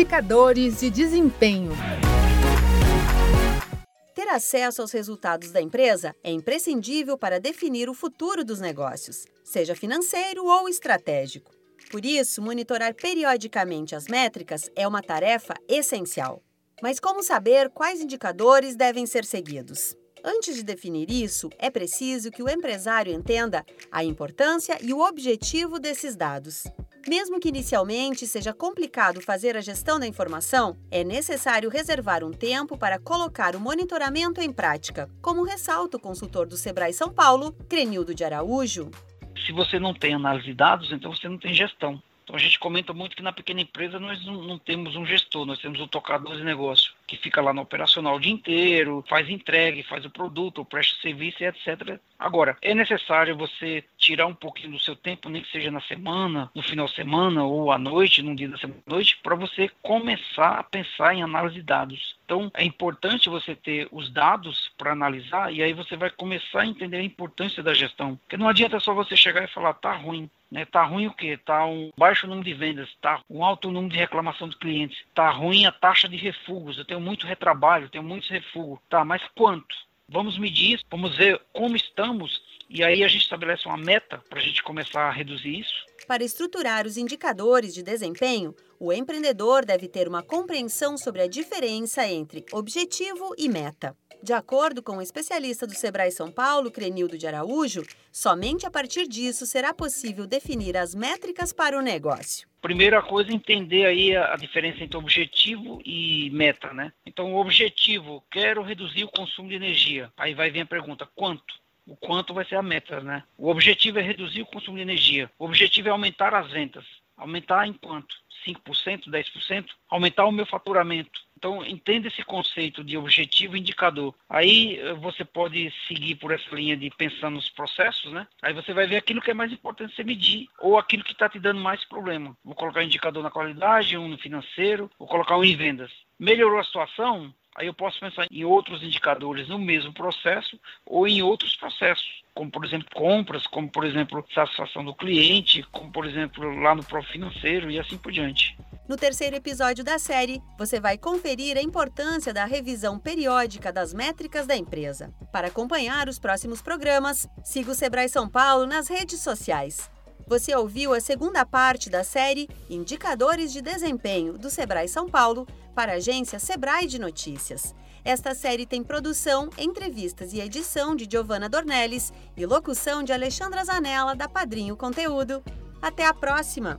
Indicadores de desempenho. Ter acesso aos resultados da empresa é imprescindível para definir o futuro dos negócios, seja financeiro ou estratégico. Por isso, monitorar periodicamente as métricas é uma tarefa essencial. Mas como saber quais indicadores devem ser seguidos? Antes de definir isso, é preciso que o empresário entenda a importância e o objetivo desses dados. Mesmo que inicialmente seja complicado fazer a gestão da informação, é necessário reservar um tempo para colocar o monitoramento em prática, como ressalta o consultor do Sebrae São Paulo, Crenildo de Araújo. Se você não tem análise de dados, então você não tem gestão. Então a gente comenta muito que na pequena empresa nós não, não temos um gestor, nós temos um tocador de negócio que fica lá no operacional o dia inteiro, faz entregue, faz o produto, presta serviço etc. Agora, é necessário você tirar um pouquinho do seu tempo, nem que seja na semana, no final de semana ou à noite, num dia da semana noite, para você começar a pensar em análise de dados. Então, é importante você ter os dados para analisar e aí você vai começar a entender a importância da gestão. Porque não adianta só você chegar e falar, tá ruim. Né? Tá ruim o quê? Tá um baixo número de vendas, tá um alto número de reclamação dos clientes, tá ruim a taxa de refugos. Eu tenho muito retrabalho, tenho muitos refugos. Tá, mas quanto? Vamos medir isso, vamos ver como estamos e aí a gente estabelece uma meta para a gente começar a reduzir isso. Para estruturar os indicadores de desempenho, o empreendedor deve ter uma compreensão sobre a diferença entre objetivo e meta. De acordo com o especialista do Sebrae São Paulo, Crenildo de Araújo, somente a partir disso será possível definir as métricas para o negócio. Primeira coisa, entender aí a, diferença entre objetivo e meta, né? Então, o objetivo, quero reduzir o consumo de energia. Aí vai vir a pergunta, quanto? O quanto vai ser a meta, né? O objetivo é reduzir o consumo de energia. O objetivo é aumentar as vendas. Aumentar em quanto? 5%, 10%? Aumentar o meu faturamento. Então, entenda esse conceito de objetivo indicador. Aí eh, você pode seguir por essa linha de pensar nos processos, né? Aí você vai ver aquilo que é mais importante você medir ou aquilo que está te dando mais problema. Vou colocar um indicador na qualidade, um no financeiro, vou colocar um em vendas. Melhorou a situação? Aí eu posso pensar em outros indicadores no mesmo processo ou em outros processos, como por exemplo compras, como por exemplo satisfação do cliente, como por exemplo lá no próprio financeiro e assim por diante. No terceiro episódio da série, você vai conferir a importância da revisão periódica das métricas da empresa. Para acompanhar os próximos programas, siga o Sebrae São Paulo nas redes sociais. Você ouviu a segunda parte da série Indicadores de Desempenho do Sebrae São Paulo para a agência Sebrae de Notícias. Esta série tem produção, entrevistas e edição de Giovanna Dornelles e locução de Alexandra Zanella, da Padrinho Conteúdo. Até a próxima!